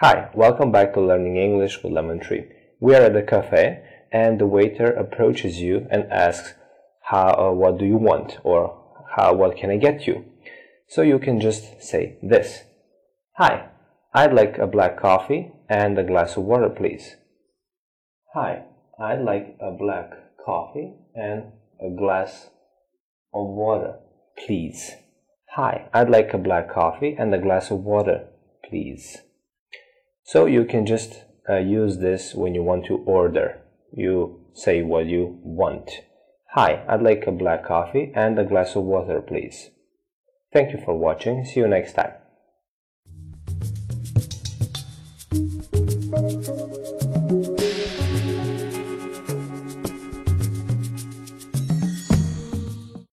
Hi, welcome back to Learning English with Lemon Tree. We are at the cafe and the waiter approaches you and asks, "How? Uh, what do you want?" or "How? What can I get you?" So you can just say this: "Hi, I'd like a black coffee and a glass of water, please." Hi, I'd like a black coffee and a glass of water, please. Hi, I'd like a black coffee and a glass of water, please. So you can just uh, use this when you want to order. You say what you want. Hi, I'd like a black coffee and a glass of water, please. Thank you for watching. See you next time.